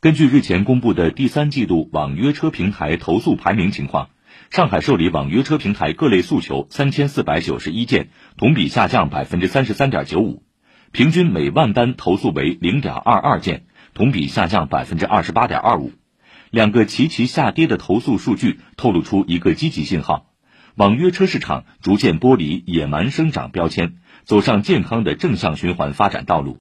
根据日前公布的第三季度网约车平台投诉排名情况上海受理网约车平台各类诉求三千四百九十一件同比下降百分之三十三点九五。平均每万单投诉为零点二二件同比下降百分之二十八点二五。两个齐齐下跌的投诉数据透露出一个积极信号。网约车市场逐渐剥离野蛮生长标签走上健康的正向循环发展道路。